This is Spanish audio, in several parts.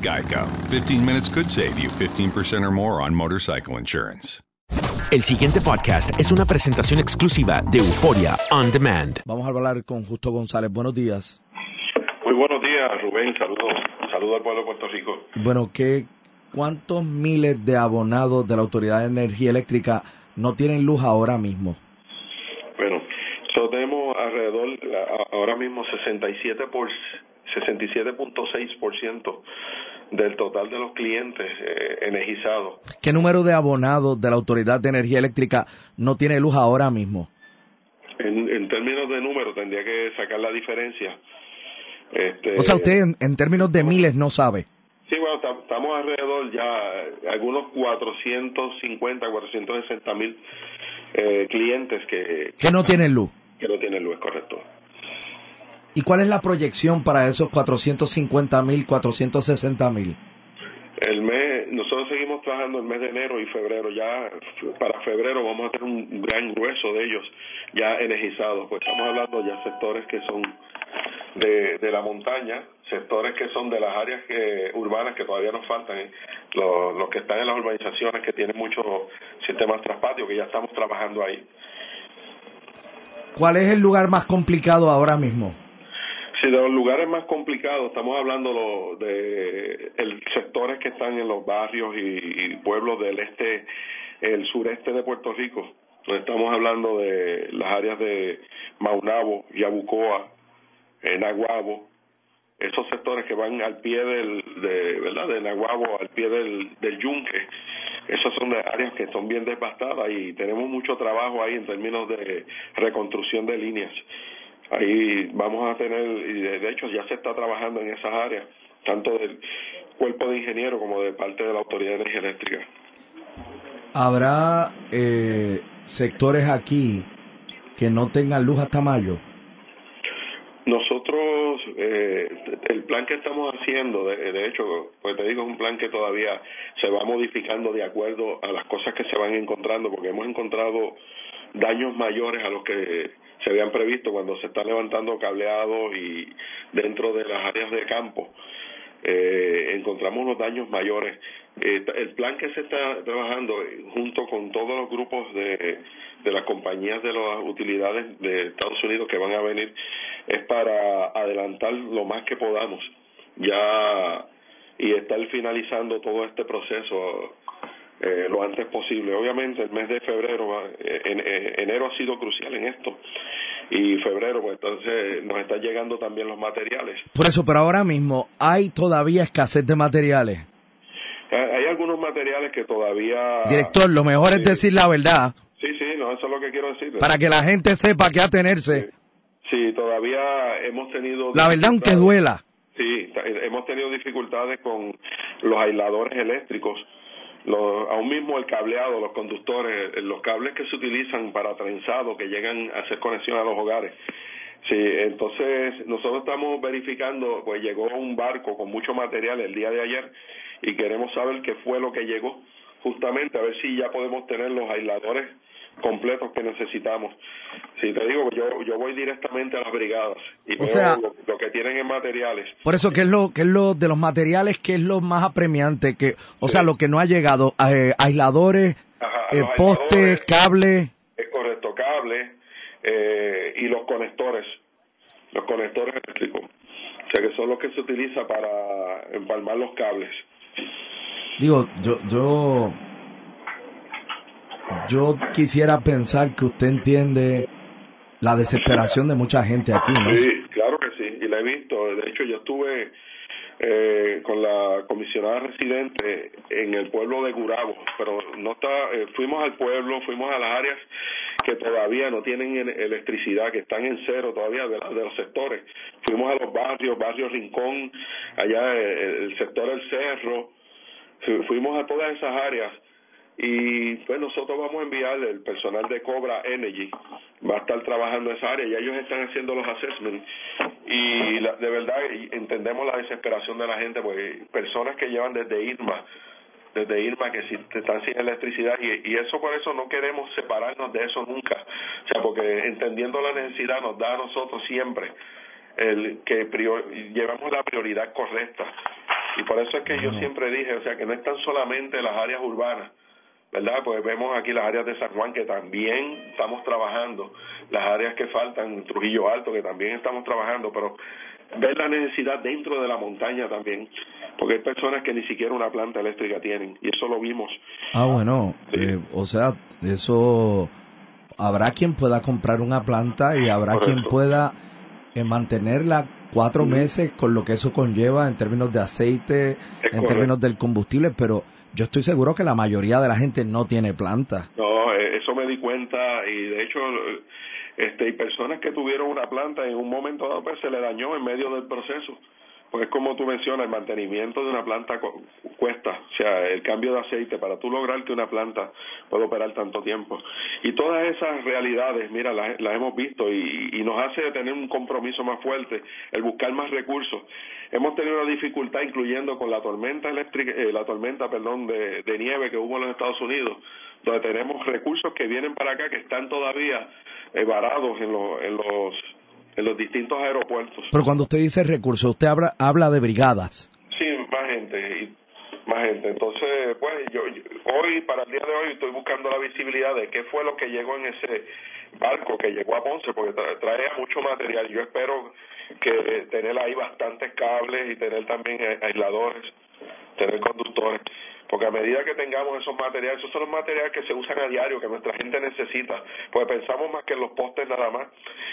Geico. 15 minutes could save you 15% or more on motorcycle insurance. El siguiente podcast es una presentación exclusiva de Euforia On Demand. Vamos a hablar con Justo González. Buenos días. Muy buenos días, Rubén. Saludos. Saludos al pueblo de Puerto Rico. Bueno, ¿qué, ¿cuántos miles de abonados de la Autoridad de Energía Eléctrica no tienen luz ahora mismo? Bueno, so tenemos alrededor, ahora mismo 67 por 67.6% del total de los clientes eh, energizados. ¿Qué número de abonados de la Autoridad de Energía Eléctrica no tiene luz ahora mismo? En, en términos de número, tendría que sacar la diferencia. Este, O sea, usted en, en términos de miles no sabe. Sí, bueno, ta- estamos alrededor ya, algunos 450, 460 mil eh, clientes que, Que no tienen luz. que no tienen luz, correcto. ¿Y cuál es la proyección para esos 450 mil, 460 mil? El mes, nosotros seguimos trabajando el mes de enero y febrero. Ya para febrero vamos a tener un gran grueso de ellos ya energizados. Pues estamos hablando ya sectores que son de, de la montaña, sectores que son de las áreas eh, urbanas que todavía nos faltan, eh, los, los que están en las urbanizaciones que tienen muchos sistemas traspatios que ya estamos trabajando ahí. ¿Cuál es el lugar más complicado ahora mismo? Sí, de los lugares más complicados, estamos hablando lo- de el, sectores que están en los barrios y, pueblos del este, el sureste de Puerto Rico. Estamos hablando de las áreas de Maunabo, Yabucoa, Naguabo, esos sectores que van al pie del, de, ¿verdad? De Naguabo, al pie del, del yunque. Esas son de áreas que son bien devastadas y tenemos mucho trabajo ahí en términos de reconstrucción de líneas. Ahí vamos a tener, y de, hecho ya se está trabajando en esas áreas, tanto del cuerpo de ingeniero como de parte de la Autoridad de Energía Eléctrica. ¿Habrá eh, sectores aquí que no tengan luz hasta mayo? Nosotros, eh, el plan que estamos haciendo, de, de hecho, pues te digo, es un plan que todavía se va modificando de acuerdo a las cosas que se van encontrando, porque hemos encontrado daños mayores a los que se habían previsto cuando se está levantando cableado y dentro de las áreas de campo. Eh, encontramos los daños mayores. Eh, el plan que se está trabajando eh, junto con todos los grupos de, de las compañías de las utilidades de Estados Unidos que van a venir es para adelantar lo más que podamos ya y estar finalizando todo este proceso eh, lo antes posible. Obviamente el mes de febrero, eh, en, eh, enero ha sido crucial en esto y febrero, pues entonces nos están llegando también los materiales. Por eso, pero ahora mismo hay todavía escasez de materiales. Hay algunos materiales que todavía... Director, lo mejor es decir la verdad. Sí, sí, no, eso es lo que quiero decir. Para que la gente sepa qué atenerse. Sí, todavía hemos tenido... La verdad, aunque duela. Sí, hemos tenido dificultades con los aisladores eléctricos los, aún mismo el cableado, los conductores, los cables que se utilizan para trenzado que llegan a hacer conexión a los hogares. Sí, entonces nosotros estamos verificando, pues llegó un barco con mucho material el día de ayer y queremos saber qué fue lo que llegó, justamente a ver si ya podemos tener los aisladores completos que necesitamos. Si te digo, yo, yo voy directamente a las brigadas y veo lo, que tienen en materiales. Por eso, ¿qué es lo, qué es lo de los materiales, qué es lo más apremiante? que O sea, lo que no ha llegado, eh, aisladores, eh, postes, cable. Es correcto, cable eh, y los conectores, los conectores eléctricos. O sea, que son los que se utiliza para empalmar los cables. Digo, yo, yo yo quisiera pensar que usted entiende la desesperación de mucha gente aquí, ¿no? Sí, claro que sí, y la he visto. De hecho, yo estuve eh, con la comisionada residente en el pueblo de Gurabo, pero no está, eh, fuimos al pueblo, fuimos a las áreas que todavía no tienen electricidad, que están en cero todavía de, de los sectores. Fuimos a los barrios, barrio Rincón, allá eh, el sector del Cerro, fuimos a todas esas áreas y pues nosotros vamos a enviar el personal de Cobra Energy, va a estar trabajando en esa área. Y ellos están haciendo los assessments. Y de verdad entendemos la desesperación de la gente, porque personas que llevan desde Irma, desde Irma que si, están sin electricidad y, y eso por eso no queremos separarnos de eso nunca, o sea, porque entendiendo la necesidad nos da a nosotros siempre el que llevamos la prioridad correcta. Y por eso es que yo siempre dije, o sea, que no están solamente las áreas urbanas, ¿verdad? Pues vemos aquí las áreas de San Juan que también estamos trabajando, las áreas que faltan, Trujillo Alto que también estamos trabajando, pero ver la necesidad dentro de la montaña también, porque hay personas que ni siquiera una planta eléctrica tienen y eso lo vimos. Ah, bueno, eh, o sea, eso habrá quien pueda comprar una planta y habrá quien pueda eh, mantenerla cuatro meses con lo que eso conlleva en términos de aceite, en términos del combustible, pero yo estoy seguro que la mayoría de la gente no tiene planta. No, eh, eso me di cuenta y de hecho este personas que tuvieron una planta en un momento dado pues se le dañó en medio del proceso. Pues como tú mencionas, el mantenimiento de una planta cuesta, o sea, el cambio de aceite para tú lograr que una planta pueda operar tanto tiempo. Y todas esas realidades, mira, las, hemos visto y, y, nos hace tener un compromiso más fuerte, el buscar más recursos. Hemos tenido una dificultad, incluyendo con la tormenta eléctrica, eh, la tormenta, perdón, de, nieve que hubo en los Estados Unidos, donde tenemos recursos que vienen para acá que están todavía eh, varados en, los en los en los distintos aeropuertos. Pero cuando usted dice recursos, usted habla, habla de brigadas. Sí, más gente, y más gente. Entonces, pues yo, hoy, para el día de hoy, estoy buscando la visibilidad de qué fue lo que llegó en ese barco que llegó a Ponce, porque trae mucho material. Yo espero que tener ahí bastantes cables y tener también aisladores, tener conductores, porque a medida que tengamos esos materiales, esos son los materiales que se usan a diario, que nuestra gente necesita, pues pensamos más que en los postes nada más,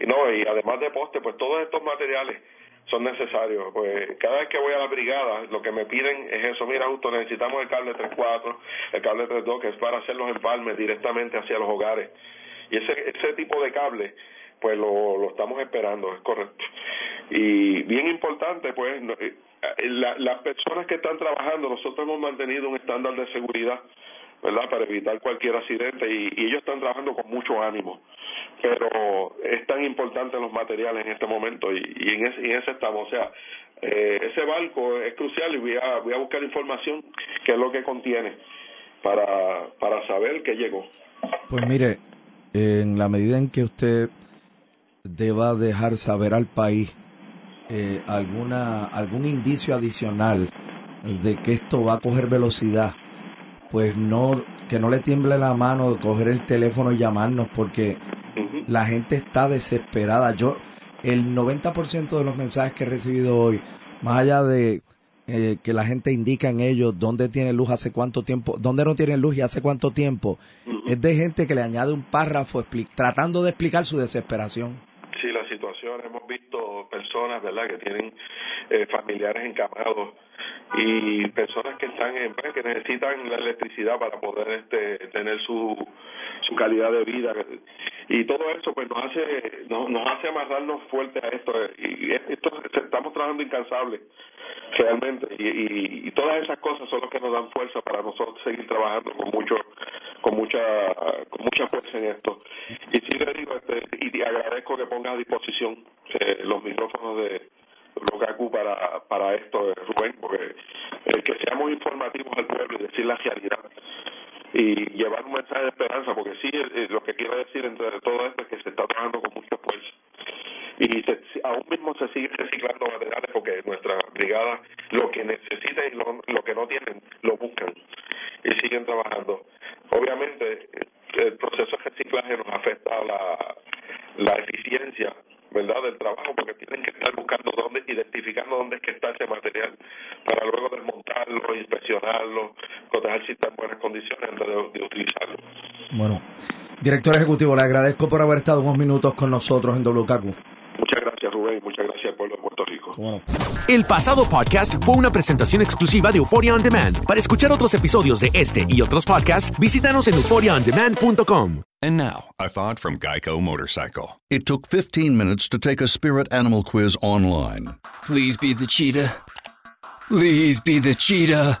y no, y además de postes, pues todos estos materiales son necesarios. Pues cada vez que voy a la brigada, lo que me piden es eso, mira, justo necesitamos el cable 3.4, el cable 3.2, que es para hacer los empalmes directamente hacia los hogares. Y ese, ese tipo de cable pues lo, lo estamos esperando, es correcto. Y bien importante, pues, eh, las personas que están trabajando, nosotros hemos mantenido un estándar de seguridad, ¿verdad?, para evitar cualquier accidente y, ellos están trabajando con mucho ánimo. Pero es tan importante los materiales en este momento y, en, ese, en ese estamos. O sea, eh, ese barco es crucial y voy a, voy a buscar información, que es lo que contiene, para, para saber que llegó. Pues mire, en la medida en que usted deba dejar saber al país eh, alguna algún indicio adicional de que esto va a coger velocidad, pues no que no le tiemble la mano de coger el teléfono y llamarnos porque la gente está desesperada. Yo el 90% de los mensajes que he recibido hoy, más allá de eh, que la gente indica en ellos dónde tiene luz hace cuánto tiempo, dónde no tiene luz y hace cuánto tiempo, es de gente que le añade un párrafo tratando de explicar su desesperación. Sí, la situación, hemos visto personas, ¿verdad?, que tienen eh, familiares encamados y personas que están en pues, que necesitan la electricidad para poder este tener su su calidad de vida. Y todo eso pues nos hace nos, nos hace amarrarnos fuerte a esto. Y esto estamos trabajando incansable realmente. Y, y, todas esas cosas son las que nos dan fuerza para nosotros seguir trabajando con mucho con mucha con mucha fuerza en esto. Y sí le digo este, y agradezco que ponga a disposición eh, los micrófonos de Locacu para, para esto, Rubén, porque el que seamos informativos al pueblo y decir la realidad. Y llevar un mensaje de esperanza, porque sí, lo que quiero decir entre todo esto es que se está trabajando con mucho esfuerzo y aún mismo se sigue reciclando materiales porque nuestra brigada lo que necesita y lo, lo que no tienen lo buscan y siguen trabajando. Obviamente el proceso de reciclaje nos afecta a la, la eficiencia verdad del trabajo porque tienen que estar buscando dónde identificando dónde es que está ese material para luego desmontarlo inspeccionarlo buenas condiciones antes de, utilizarlo bueno director ejecutivo le agradezco por haber estado unos minutos con nosotros en WKQ muchas gracias Rubén muchas gracias al pueblo de Puerto Rico el pasado podcast fue una presentación exclusiva de Euphoria on Demand para escuchar otros episodios de este y otros podcasts visítanos en euphoriaondemand.com And now, a thought from Geico Motorcycle. It took 15 minutes to take a spirit animal quiz online. Please be the cheetah. Please be the cheetah.